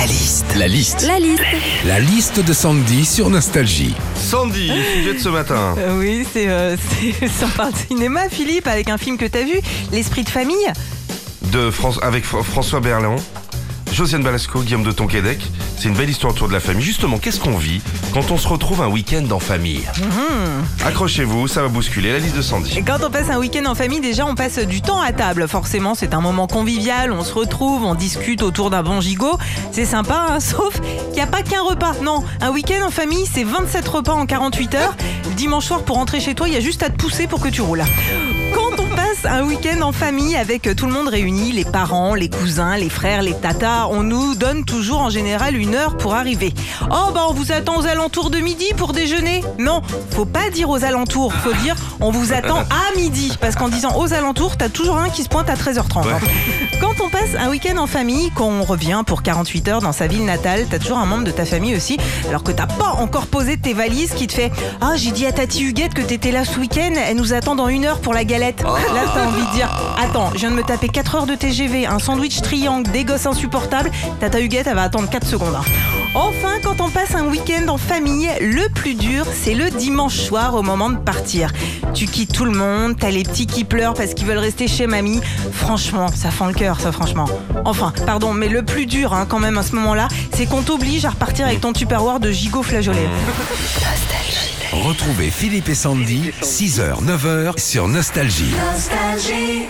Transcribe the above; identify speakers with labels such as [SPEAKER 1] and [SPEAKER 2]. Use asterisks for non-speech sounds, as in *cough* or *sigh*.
[SPEAKER 1] La liste. La liste.
[SPEAKER 2] La liste.
[SPEAKER 1] La liste de Sandy sur Nostalgie.
[SPEAKER 3] Sandy, sujet de ce matin. *laughs*
[SPEAKER 4] Euh, oui, c'est euh, *laughs* c'est- de cinéma, Philippe, avec un film que t'as vu, L'Esprit de famille.
[SPEAKER 3] De France, avec Fr- François Berland, Josiane Balasco, Guillaume de Tonquédec. C'est une belle histoire autour de la famille. Justement, qu'est-ce qu'on vit quand on se retrouve un week-end en famille? Accrochez-vous, ça va bousculer la liste de Sandy.
[SPEAKER 4] Et quand on passe un week-end en famille, déjà, on passe du temps à table. Forcément, c'est un moment convivial, on se retrouve, on discute autour d'un bon gigot. C'est sympa, hein, *laughs* sauf qu'il n'y a pas qu'un repas. Non, un week-end en famille, c'est 27 repas en 48 heures. Dimanche soir, pour rentrer chez toi, il y a juste à te pousser pour que tu roules. Passe un week-end en famille avec tout le monde réuni, les parents, les cousins, les frères, les tatas, on nous donne toujours en général une heure pour arriver. Oh bah on vous attend aux alentours de midi pour déjeuner Non, faut pas dire aux alentours, faut dire on vous attend à midi. Parce qu'en disant aux alentours, t'as toujours un qui se pointe à 13h30.
[SPEAKER 3] Ouais.
[SPEAKER 4] Quand on un week-end en famille, qu'on revient pour 48 heures dans sa ville natale, t'as toujours un membre de ta famille aussi, alors que t'as pas encore posé tes valises qui te fait Ah, j'ai dit à Tati Huguette que t'étais là ce week-end, elle nous attend dans une heure pour la galette. Là, t'as envie de dire Attends, je viens de me taper 4 heures de TGV, un sandwich triangle, des gosses insupportables, Tata Huguette, elle va attendre 4 secondes. Enfin, quand on passe un week-end en famille, le plus dur, c'est le dimanche soir au moment de partir. Tu quittes tout le monde, t'as les petits qui pleurent parce qu'ils veulent rester chez mamie. Franchement, ça fend le cœur, ça, franchement. Enfin, pardon, mais le plus dur, hein, quand même, à ce moment-là, c'est qu'on t'oblige à repartir avec ton tupperware de gigot flageolet.
[SPEAKER 1] Retrouvez Philippe et Sandy, 6h, 9h sur Nostalgie.
[SPEAKER 2] Nostalgie.